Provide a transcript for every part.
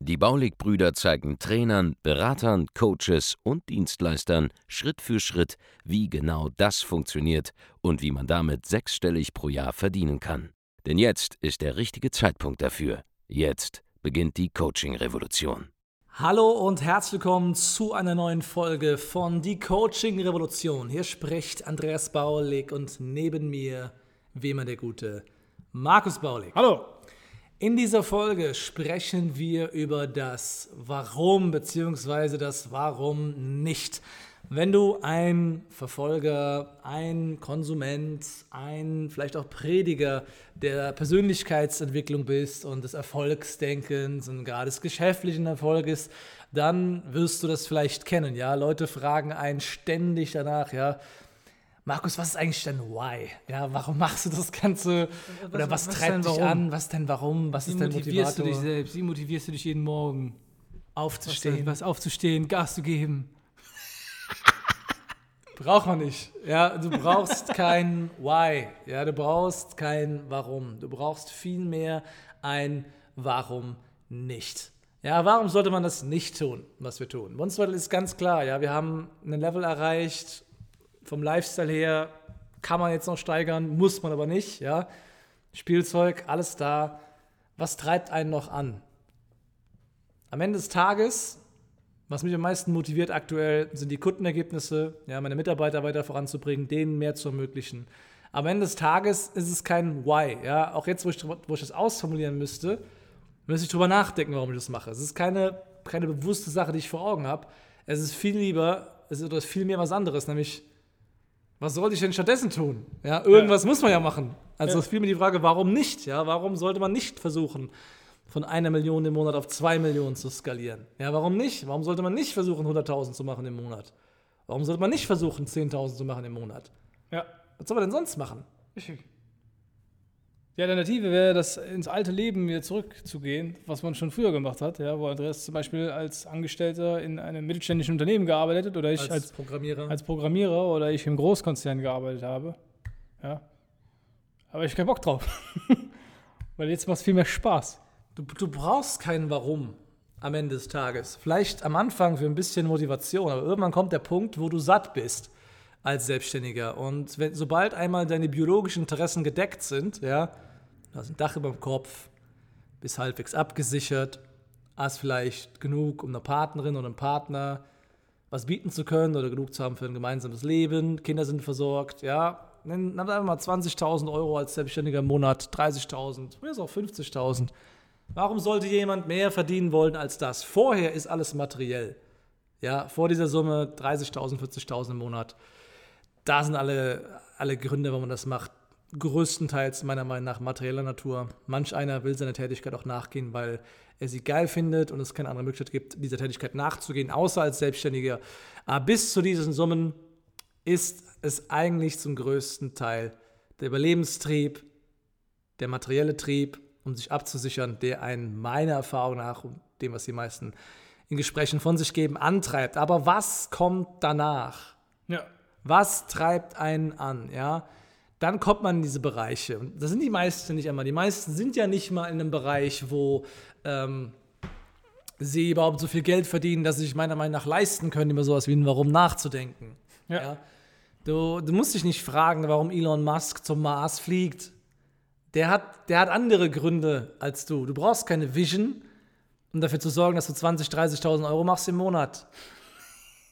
Die Baulig-Brüder zeigen Trainern, Beratern, Coaches und Dienstleistern Schritt für Schritt, wie genau das funktioniert und wie man damit sechsstellig pro Jahr verdienen kann. Denn jetzt ist der richtige Zeitpunkt dafür. Jetzt beginnt die Coaching-Revolution. Hallo und herzlich willkommen zu einer neuen Folge von Die Coaching Revolution. Hier spricht Andreas Baulig und neben mir, wie immer der gute Markus Baulig. Hallo. In dieser Folge sprechen wir über das Warum bzw. das Warum nicht. Wenn du ein Verfolger, ein Konsument, ein vielleicht auch Prediger der Persönlichkeitsentwicklung bist und des Erfolgsdenkens und gerade des geschäftlichen Erfolges, dann wirst du das vielleicht kennen. Ja, Leute fragen einen ständig danach, ja, Markus, was ist eigentlich dein Why? Ja, warum machst du das Ganze? Oder was, was treibt dich an? Was denn warum? Was Wie ist dein motivierst Motivator? du dich selbst? Wie motivierst du dich jeden Morgen? Aufzustehen. Was, was aufzustehen, Gas zu geben. Braucht man nicht. Ja, du brauchst kein Why. Ja, du brauchst kein Warum. Du brauchst vielmehr ein Warum nicht. Ja, warum sollte man das nicht tun, was wir tun? Bei uns ist ganz klar, ja, wir haben ein Level erreicht, vom Lifestyle her kann man jetzt noch steigern, muss man aber nicht, ja. Spielzeug, alles da. Was treibt einen noch an? Am Ende des Tages was mich am meisten motiviert aktuell, sind die Kundenergebnisse, ja, meine Mitarbeiter weiter voranzubringen, denen mehr zu ermöglichen. Am Ende des Tages ist es kein Why. Ja? Auch jetzt, wo ich, wo ich das ausformulieren müsste, müsste ich drüber nachdenken, warum ich das mache. Es ist keine, keine bewusste Sache, die ich vor Augen habe. Es ist viel lieber, es ist viel mehr was anderes, nämlich, was sollte ich denn stattdessen tun? Ja, irgendwas ja. muss man ja machen. Also ja. es fiel mir die Frage, warum nicht? Ja, warum sollte man nicht versuchen, von einer Million im Monat auf zwei Millionen zu skalieren. Ja, warum nicht? Warum sollte man nicht versuchen, 100.000 zu machen im Monat? Warum sollte man nicht versuchen, 10.000 zu machen im Monat? Ja. Was soll man denn sonst machen? Richtig. Die Alternative wäre, das ins alte Leben wieder zurückzugehen, was man schon früher gemacht hat, ja, wo Andreas zum Beispiel als Angestellter in einem mittelständischen Unternehmen gearbeitet hat oder ich als, als, Programmierer. als Programmierer oder ich im Großkonzern gearbeitet habe. Ja. Aber ich habe keinen Bock drauf. Weil jetzt macht es viel mehr Spaß. Du, du brauchst kein Warum am Ende des Tages. Vielleicht am Anfang für ein bisschen Motivation, aber irgendwann kommt der Punkt, wo du satt bist als Selbstständiger. Und wenn, sobald einmal deine biologischen Interessen gedeckt sind, ja, du hast ein Dach über dem Kopf, bist halbwegs abgesichert, hast vielleicht genug, um einer Partnerin oder einem Partner was bieten zu können oder genug zu haben für ein gemeinsames Leben, Kinder sind versorgt, ja, nimm einfach mal 20.000 Euro als Selbstständiger im Monat, 30.000, oder ist auch 50.000. Warum sollte jemand mehr verdienen wollen als das? Vorher ist alles materiell. Ja, vor dieser Summe 30.000, 40.000 im Monat. Da sind alle, alle Gründe, warum man das macht. Größtenteils meiner Meinung nach materieller Natur. Manch einer will seiner Tätigkeit auch nachgehen, weil er sie geil findet und es keine andere Möglichkeit gibt, dieser Tätigkeit nachzugehen, außer als Selbstständiger. Aber bis zu diesen Summen ist es eigentlich zum größten Teil der Überlebenstrieb, der materielle Trieb um sich abzusichern, der einen meiner Erfahrung nach und dem, was die meisten in Gesprächen von sich geben, antreibt. Aber was kommt danach? Ja. Was treibt einen an? Ja, dann kommt man in diese Bereiche. Und das sind die meisten nicht einmal. Die meisten sind ja nicht mal in einem Bereich, wo ähm, sie überhaupt so viel Geld verdienen, dass sie sich meiner Meinung nach leisten können, über sowas wie ein Warum nachzudenken. Ja. ja? Du, du musst dich nicht fragen, warum Elon Musk zum Mars fliegt der hat, der hat andere Gründe als du. Du brauchst keine Vision, um dafür zu sorgen, dass du 20.000, 30.000 Euro machst im Monat.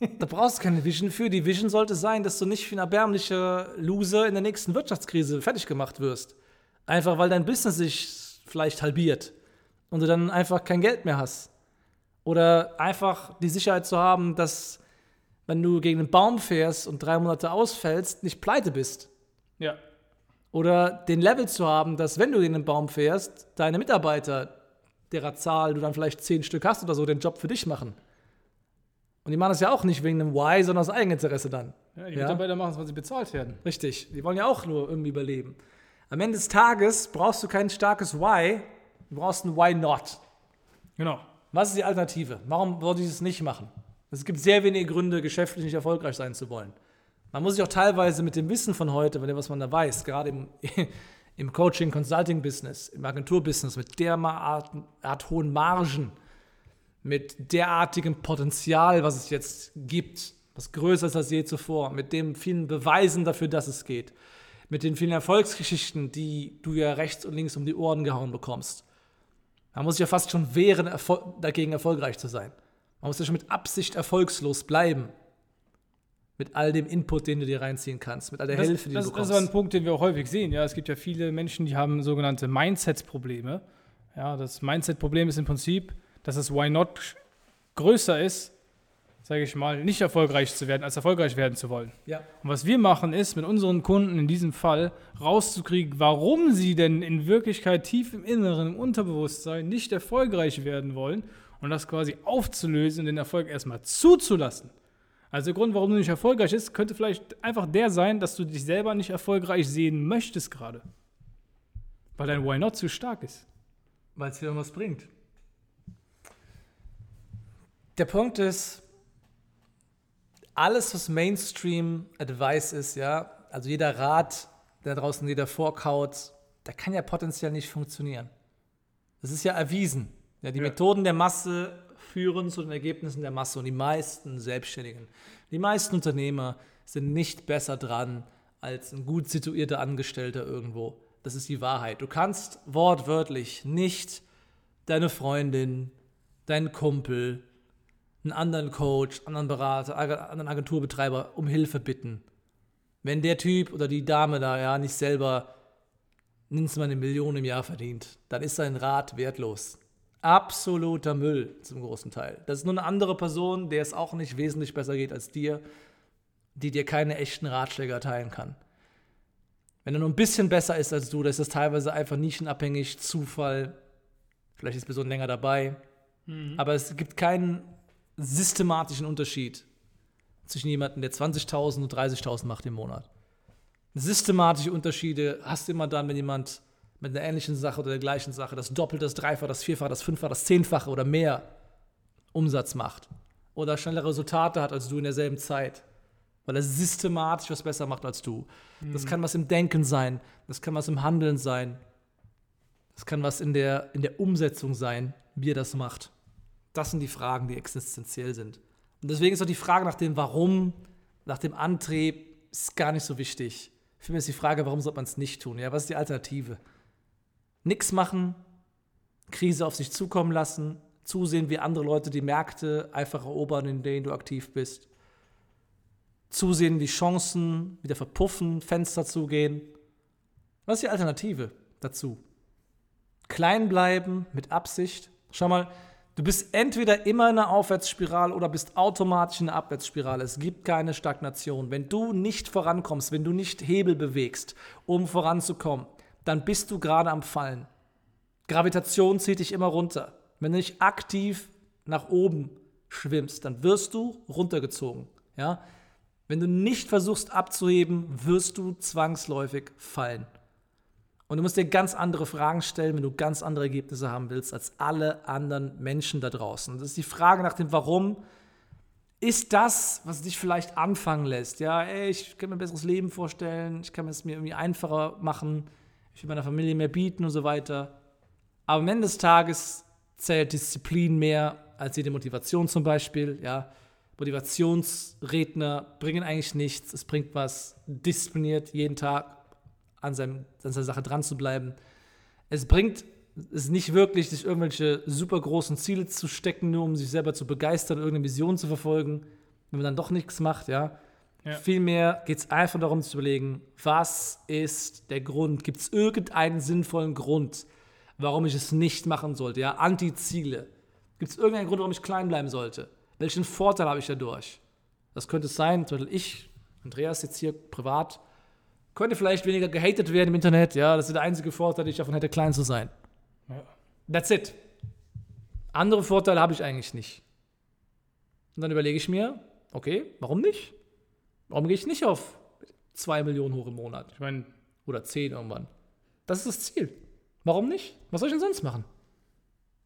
Da brauchst du keine Vision für. Die Vision sollte sein, dass du nicht wie ein erbärmlicher Loser in der nächsten Wirtschaftskrise fertig gemacht wirst. Einfach weil dein Business sich vielleicht halbiert und du dann einfach kein Geld mehr hast. Oder einfach die Sicherheit zu haben, dass wenn du gegen einen Baum fährst und drei Monate ausfällst, nicht pleite bist. Ja. Oder den Level zu haben, dass wenn du in den Baum fährst, deine Mitarbeiter, derer Zahl du dann vielleicht zehn Stück hast oder so, den Job für dich machen. Und die machen das ja auch nicht wegen einem Why, sondern aus Eigeninteresse dann. Ja, die ja. Mitarbeiter machen es, weil sie bezahlt werden. Richtig. Die wollen ja auch nur irgendwie überleben. Am Ende des Tages brauchst du kein starkes Why, du brauchst ein Why not. Genau. Was ist die Alternative? Warum sollte ich es nicht machen? Es gibt sehr wenige Gründe, geschäftlich nicht erfolgreich sein zu wollen. Man muss sich auch teilweise mit dem Wissen von heute, mit dem, was man da weiß, gerade im, im Coaching, Consulting-Business, im Agentur-Business, mit derart Art hohen Margen, mit derartigem Potenzial, was es jetzt gibt, was größer ist als je zuvor, mit den vielen Beweisen dafür, dass es geht, mit den vielen Erfolgsgeschichten, die du ja rechts und links um die Ohren gehauen bekommst. Man muss sich ja fast schon wehren, Erfol dagegen erfolgreich zu sein. Man muss ja schon mit Absicht erfolgslos bleiben. Mit all dem Input, den du dir reinziehen kannst, mit all der das, Hilfe, die das, du bekommst. Das ist ein Punkt, den wir auch häufig sehen. Ja, es gibt ja viele Menschen, die haben sogenannte Mindset-Probleme. Ja, das Mindset-Problem ist im Prinzip, dass das Why Not größer ist, sage ich mal, nicht erfolgreich zu werden, als erfolgreich werden zu wollen. Ja. Und was wir machen, ist mit unseren Kunden in diesem Fall rauszukriegen, warum sie denn in Wirklichkeit tief im Inneren, im Unterbewusstsein nicht erfolgreich werden wollen und das quasi aufzulösen und den Erfolg erstmal zuzulassen. Also der Grund, warum du nicht erfolgreich bist, könnte vielleicht einfach der sein, dass du dich selber nicht erfolgreich sehen möchtest gerade. Weil dein Why Not zu stark ist. Weil es dir irgendwas bringt. Der Punkt ist, alles, was Mainstream-Advice ist, ja, also jeder Rat, der draußen jeder vorkaut, der kann ja potenziell nicht funktionieren. Das ist ja erwiesen. Ja, die ja. Methoden der Masse führen zu den Ergebnissen der Masse und die meisten Selbstständigen, die meisten Unternehmer sind nicht besser dran als ein gut situierter Angestellter irgendwo. Das ist die Wahrheit. Du kannst wortwörtlich nicht deine Freundin, deinen Kumpel, einen anderen Coach, anderen Berater, anderen Agenturbetreiber um Hilfe bitten. Wenn der Typ oder die Dame da ja nicht selber mindestens mal eine Million im Jahr verdient, dann ist sein Rat wertlos. Absoluter Müll zum großen Teil. Das ist nur eine andere Person, der es auch nicht wesentlich besser geht als dir, die dir keine echten Ratschläge erteilen kann. Wenn er nur ein bisschen besser ist als du, dann ist das teilweise einfach nischenabhängig, Zufall. Vielleicht ist die Person länger dabei. Mhm. Aber es gibt keinen systematischen Unterschied zwischen jemandem, der 20.000 und 30.000 macht im Monat. Systematische Unterschiede hast du immer dann, wenn jemand mit einer ähnlichen Sache oder der gleichen Sache das Doppelte, das Dreifache, das Vierfache, das Fünffache, das Zehnfache oder mehr Umsatz macht. Oder schnellere Resultate hat als du in derselben Zeit. Weil er systematisch was besser macht als du. Mhm. Das kann was im Denken sein, das kann was im Handeln sein, das kann was in der, in der Umsetzung sein, wie er das macht. Das sind die Fragen, die existenziell sind. Und deswegen ist auch die Frage nach dem Warum, nach dem Antrieb, ist gar nicht so wichtig. Für mich ist die Frage, warum sollte man es nicht tun? Ja, was ist die Alternative? Nichts machen, Krise auf sich zukommen lassen, zusehen, wie andere Leute die Märkte einfach erobern, in denen du aktiv bist. Zusehen, wie Chancen wieder verpuffen, Fenster zugehen. Was ist die Alternative dazu? Klein bleiben mit Absicht. Schau mal, Du bist entweder immer in einer Aufwärtsspirale oder bist automatisch in einer Abwärtsspirale. Es gibt keine Stagnation. Wenn du nicht vorankommst, wenn du nicht Hebel bewegst, um voranzukommen, dann bist du gerade am Fallen. Gravitation zieht dich immer runter. Wenn du nicht aktiv nach oben schwimmst, dann wirst du runtergezogen. Ja? Wenn du nicht versuchst abzuheben, wirst du zwangsläufig fallen. Und du musst dir ganz andere Fragen stellen, wenn du ganz andere Ergebnisse haben willst als alle anderen Menschen da draußen. Das ist die Frage nach dem Warum. Ist das, was dich vielleicht anfangen lässt? Ja, ey, ich kann mir ein besseres Leben vorstellen, ich kann es mir irgendwie einfacher machen, ich will meiner Familie mehr bieten und so weiter. Aber am Ende des Tages zählt Disziplin mehr als jede Motivation zum Beispiel. Ja, Motivationsredner bringen eigentlich nichts. Es bringt was diszipliniert jeden Tag an, seinem, an seiner Sache dran zu bleiben. Es bringt es nicht wirklich, sich irgendwelche super großen Ziele zu stecken, nur um sich selber zu begeistern, irgendeine Vision zu verfolgen, wenn man dann doch nichts macht, ja. ja. Vielmehr geht es einfach darum zu überlegen, was ist der Grund? Gibt es irgendeinen sinnvollen Grund, warum ich es nicht machen sollte? Ja, Anti-Ziele. Gibt es irgendeinen Grund, warum ich klein bleiben sollte? Welchen Vorteil habe ich dadurch? Das könnte es sein, zum Beispiel ich, Andreas, jetzt hier privat, könnte vielleicht weniger gehatet werden im Internet. Ja, das ist der einzige Vorteil, den ich davon hätte, klein zu sein. Ja. That's it. Andere Vorteile habe ich eigentlich nicht. Und dann überlege ich mir, okay, warum nicht? Warum gehe ich nicht auf 2 Millionen hoch im Monat? Ich meine, Oder 10 irgendwann. Das ist das Ziel. Warum nicht? Was soll ich denn sonst machen?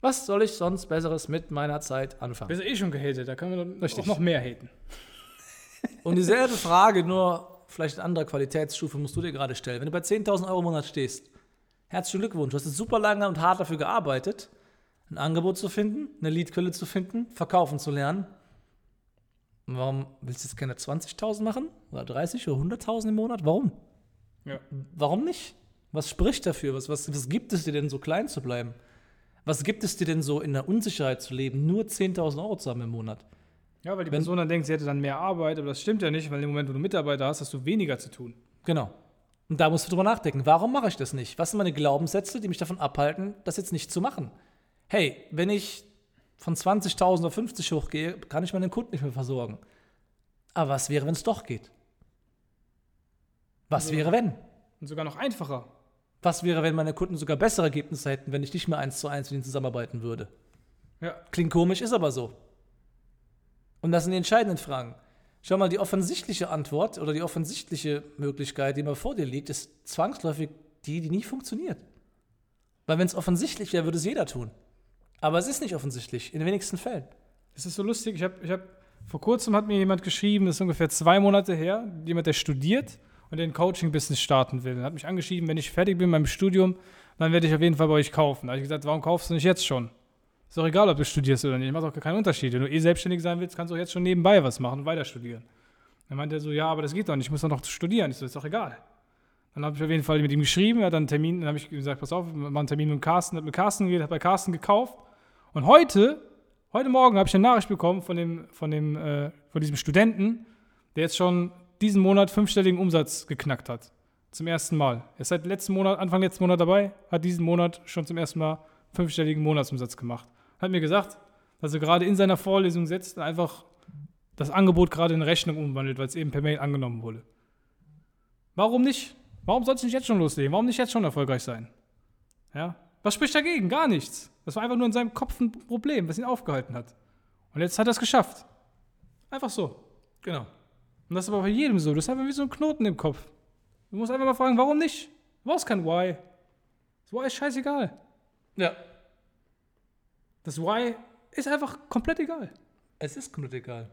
Was soll ich sonst Besseres mit meiner Zeit anfangen? wir sind eh schon gehatet, da können wir noch- auch noch mehr haten. Und dieselbe Frage, nur vielleicht eine andere Qualitätsstufe, musst du dir gerade stellen. Wenn du bei 10.000 Euro im Monat stehst, herzlichen Glückwunsch. Du hast jetzt super lange und hart dafür gearbeitet, ein Angebot zu finden, eine Leadquelle zu finden, verkaufen zu lernen. Und Warum willst du jetzt keine 20.000 machen? Oder 30 oder 100.000 im Monat? Warum? Ja. Warum nicht? Was spricht dafür? Was, was, was gibt es dir denn so klein zu bleiben? Was gibt es dir denn so in der Unsicherheit zu leben, nur 10.000 Euro zu haben im Monat? Ja, weil die Wenn- Person dann denkt, sie hätte dann mehr Arbeit, aber das stimmt ja nicht, weil im Moment, wo du Mitarbeiter hast, hast du weniger zu tun. Genau. Und da musst du drüber nachdenken. Warum mache ich das nicht? Was sind meine Glaubenssätze, die mich davon abhalten, das jetzt nicht zu machen? Hey, wenn ich von 20.000 auf 50 hochgehe, kann ich meinen Kunden nicht mehr versorgen. Aber was wäre, wenn es doch geht? Was Ja. wäre, wenn? Und sogar noch einfacher. Was wäre, wenn meine Kunden sogar bessere Ergebnisse hätten, wenn ich nicht mehr eins zu eins mit ihnen zusammenarbeiten würde? Ja. Klingt komisch, ist aber so. Und das sind die entscheidenden Fragen. Schau mal, die offensichtliche Antwort oder die offensichtliche Möglichkeit, die immer vor dir liegt, ist zwangsläufig die, die nie funktioniert. Weil wenn es offensichtlich wäre, würde es jeder tun. Aber es ist nicht offensichtlich, in den wenigsten Fällen. Es ist so lustig, ich habe, ich hab, vor kurzem hat mir jemand geschrieben, das ist ungefähr zwei Monate her, jemand, der studiert und den Coaching-Business starten will. Er hat mich angeschrieben, wenn ich fertig bin mit meinem Studium, dann werde ich auf jeden Fall bei euch kaufen. Da habe ich gesagt, warum kaufst du nicht jetzt schon? Ist doch egal, ob du studierst oder nicht, macht doch keinen Unterschied. Wenn du eh selbstständig sein willst, kannst du auch jetzt schon nebenbei was machen und weiter studieren. Dann meinte er so, ja, aber das geht doch nicht, ich muss doch noch studieren. Ich so, ist doch egal. Dann habe ich auf jeden Fall mit ihm geschrieben, er hat dann einen Termin, dann habe ich gesagt, pass auf, wir machen einen Termin mit Carsten, hat mit Carsten geredet, hat bei Carsten gekauft. Und heute, heute Morgen habe ich eine Nachricht bekommen von, dem, von, dem, äh, von diesem Studenten, der jetzt schon diesen Monat fünfstelligen Umsatz geknackt hat. Zum ersten Mal. Er ist seit letzten Monat, Anfang letzten Monat dabei, hat diesen Monat schon zum ersten Mal fünfstelligen Monatsumsatz gemacht. Hat mir gesagt, dass er gerade in seiner Vorlesung sitzt und einfach das Angebot gerade in Rechnung umwandelt, weil es eben per Mail angenommen wurde. Warum nicht? Warum soll es nicht jetzt schon loslegen? Warum nicht jetzt schon erfolgreich sein? Ja? Was spricht dagegen? Gar nichts. Das war einfach nur in seinem Kopf ein Problem, was ihn aufgehalten hat. Und jetzt hat er es geschafft. Einfach so. Genau. Und das ist aber bei jedem so. Das ist einfach wie so ein Knoten im Kopf. Du musst einfach mal fragen, warum nicht? Du brauchst kein Why. Das Why ist scheißegal. Ja. Das Why ist einfach komplett egal. Es ist komplett egal.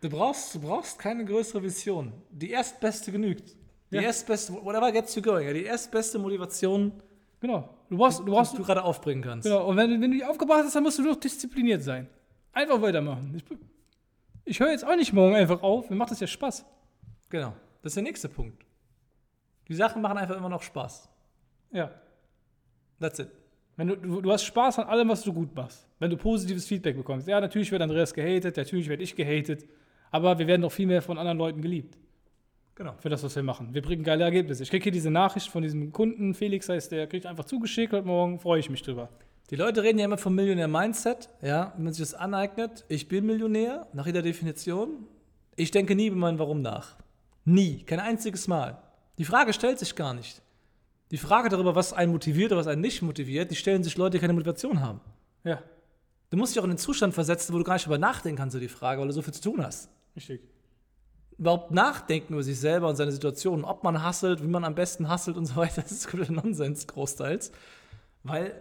Du brauchst, du brauchst keine größere Vision. Die erstbeste genügt. Die Ja. erstbeste, whatever gets you going. Die erstbeste Motivation, Genau. Du brauchst, du brauchst die du gerade aufbringen kannst. Genau, und wenn, du- wenn du die aufgebracht hast, dann musst du doch diszipliniert sein. Einfach weitermachen. Ich, ich höre jetzt auch nicht morgen einfach auf. Mir macht das ja Spaß. Genau. Das ist der nächste Punkt. Die Sachen machen einfach immer noch Spaß. Ja. That's it. Wenn du, du, du hast Spaß an allem, was du gut machst. Wenn du positives Feedback bekommst. Ja, natürlich wird Andreas gehatet, natürlich werde ich gehatet. Aber wir werden doch viel mehr von anderen Leuten geliebt Genau. für das, was wir machen. Wir bringen geile Ergebnisse. Ich kriege hier diese Nachricht von diesem Kunden, Felix heißt der, kriegt einfach zugeschickt heute Morgen, freue ich mich drüber. Die Leute reden ja immer vom Millionär-Mindset, ja, wenn man sich das aneignet. Ich bin Millionär, nach jeder Definition. Ich denke nie über mein Warum nach. Nie, kein einziges Mal. Die Frage stellt sich gar nicht. Die Frage darüber, was einen motiviert oder was einen nicht motiviert, die stellen sich Leute, die keine Motivation haben. Ja, Du musst dich auch in den Zustand versetzen, wo du gar nicht darüber nachdenken kannst, über die Frage, weil du so viel zu tun hast. richtig. Überhaupt nachdenken über sich selber und seine Situation, ob man hasselt, wie man am besten hasselt und so weiter, das ist kompletter Nonsens, großteils. Weil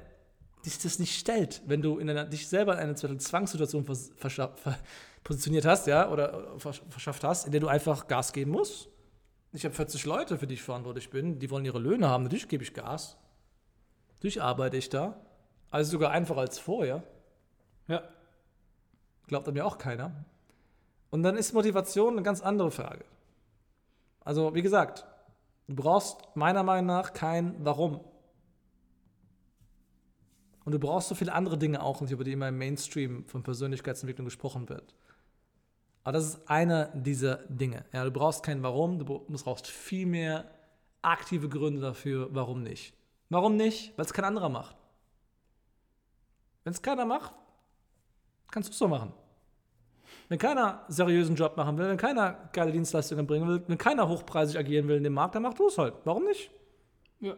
dich das nicht stellt, wenn du in einer, dich selber in eine Zwangssituation vers, verschaff, ver, positioniert hast, ja, oder versch- verschafft hast, in der du einfach Gas geben musst. Ich habe 40 Leute, für die ich verantwortlich bin, die wollen ihre Löhne haben, natürlich gebe ich Gas. Natürlich arbeite ich da. Also sogar einfacher als vorher. Ja, Glaubt an mir auch keiner. Und dann ist Motivation eine ganz andere Frage. Also, wie gesagt, du brauchst meiner Meinung nach kein Warum. Und du brauchst so viele andere Dinge auch, über die immer im Mainstream von Persönlichkeitsentwicklung gesprochen wird. Aber das ist einer dieser Dinge. Ja, du brauchst kein Warum, du brauchst viel mehr aktive Gründe dafür, warum nicht. Warum nicht? Weil es kein anderer macht. Wenn es keiner macht, kannst du es so machen. Wenn keiner seriösen Job machen will, wenn keiner geile Dienstleistungen bringen will, wenn keiner hochpreisig agieren will in dem Markt, dann mach du es halt. Warum nicht? ja.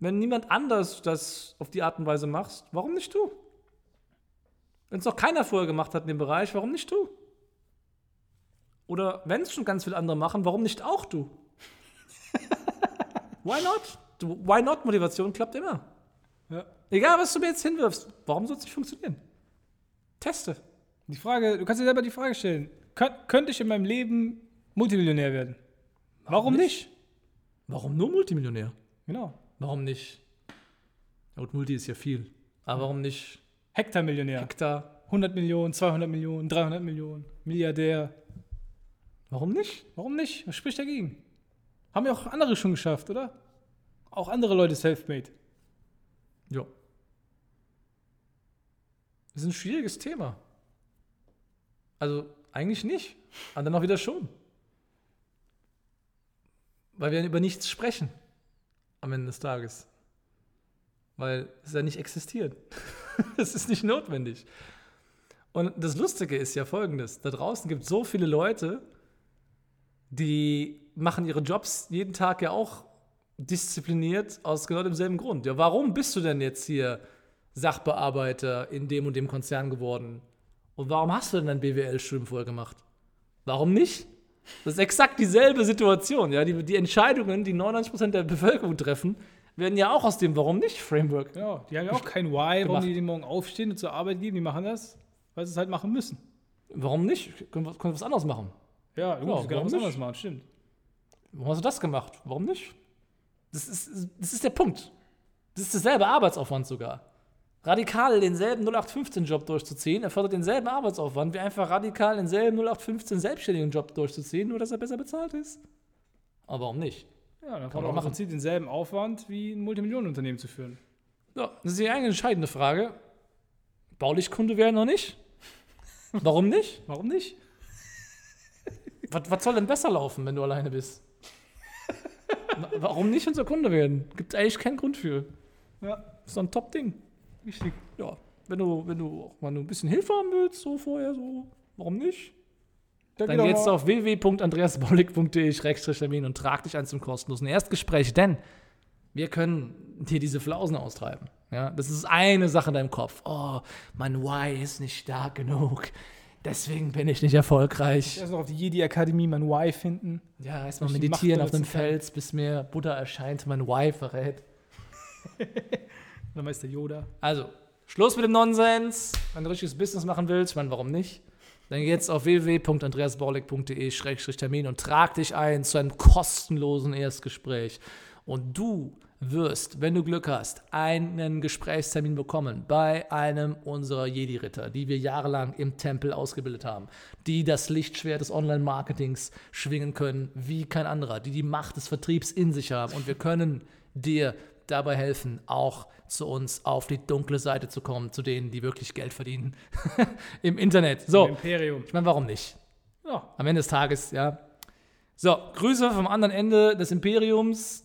Wenn niemand anders das auf die Art und Weise machst, warum nicht du? Wenn es noch keiner vorher gemacht hat in dem Bereich, warum nicht du? Oder wenn es schon ganz viele andere machen, warum nicht auch du? why not? Du, why not Motivation klappt immer. Ja. Egal, was du mir jetzt hinwirfst, warum soll es nicht funktionieren? Teste. Die Frage, du kannst dir selber die Frage stellen: Kön Könnte ich in meinem Leben Multimillionär werden? Warum, warum nicht? nicht? Warum nur Multimillionär? Genau. Warum nicht? Ja, gut, Multi ist ja viel. Aber warum nicht? Hektarmillionär. Hektar. 100 Millionen, 200 Millionen, 300 Millionen, Milliardär. Warum nicht? Warum nicht? Was spricht dagegen? Haben ja auch andere schon geschafft, oder? Auch andere Leute self-made. Ja. Das ist ein schwieriges Thema. Also eigentlich nicht, aber dann auch wieder schon. Weil wir über nichts sprechen am Ende des Tages. Weil es ja nicht existiert. es ist nicht notwendig. Und das Lustige ist ja folgendes: Da draußen gibt es so viele Leute, die machen ihre Jobs jeden Tag ja auch diszipliniert aus genau demselben Grund. Ja, warum bist du denn jetzt hier Sachbearbeiter in dem und dem Konzern geworden? Und warum hast du denn dein BWL-Studium vorher gemacht? Warum nicht? Das ist exakt dieselbe Situation. Ja? Die, die Entscheidungen, die 99% der Bevölkerung treffen, werden ja auch aus dem Warum nicht Framework. Ja, die haben ja auch kein Why, warum die, morgen aufstehen und zur Arbeit gehen. Die machen das, weil sie es halt machen müssen. Warum nicht? Können wir, können wir was anderes machen? Ja, gut, ja, können was anderes machen, stimmt. Warum hast du das gemacht? Warum nicht? Das ist, das ist der Punkt. Das ist derselbe Arbeitsaufwand sogar. Radikal denselben 0815-Job durchzuziehen, erfordert denselben Arbeitsaufwand, wie einfach radikal denselben 0815 selbstständigen Job durchzuziehen, nur dass er besser bezahlt ist. Aber warum nicht? Ja, dann kann man auch im Prinzip denselben Aufwand wie ein Multimillionenunternehmen zu führen. Ja, das ist die eine entscheidende Frage. Baulichkunde werden noch nicht? Warum nicht? Warum nicht? was, was soll denn besser laufen, wenn du alleine bist? Warum nicht unser Kunde werden? Gibt eigentlich keinen Grund für. Ja. Ist doch ein Top-Ding. Richtig. Ja. Wenn du, wenn du auch mal ein bisschen Hilfe haben willst, so vorher, so, warum nicht? Dann, Dann geht's auf www.andreasbaulig.de-termin und trag dich ein zum kostenlosen Erstgespräch, denn wir können dir diese Flausen austreiben. Ja, das ist eine Sache in deinem Kopf. Oh, mein Why ist nicht stark genug. Deswegen bin ich nicht erfolgreich. Erst noch auf die Jedi-Akademie mein Why finden. Ja, erstmal meditieren auf einem Fels, bis mir Buddha erscheint, mein Why verrät. Dann Meister Yoda. Also, Schluss mit dem Nonsens. Wenn du richtiges Business machen willst, ich meine, warum nicht? Dann geh jetzt auf www.andreasbaulig.de-termin und trag dich ein zu einem kostenlosen Erstgespräch. Und du wirst, wenn du Glück hast, einen Gesprächstermin bekommen bei einem unserer Jedi-Ritter, die wir jahrelang im Tempel ausgebildet haben, die das Lichtschwert des Online-Marketings schwingen können wie kein anderer, die die Macht des Vertriebs in sich haben. Und wir können dir dabei helfen, auch zu uns auf die dunkle Seite zu kommen, zu denen, die wirklich Geld verdienen im Internet. So, Im Imperium. Ich meine, warum nicht? Ja. Am Ende des Tages, ja. So, Grüße vom anderen Ende des Imperiums.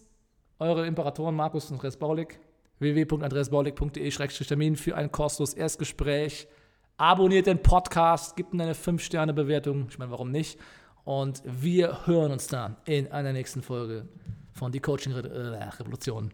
Eure Imperatoren Markus und Andreas Baulig. www.andreasbaulig.de-termin für ein kostenloses Erstgespräch. Abonniert den Podcast, gebt ihm eine 5-Sterne-Bewertung. Ich meine, warum nicht? Und wir hören uns dann in einer nächsten Folge von Die Coaching-Revolution.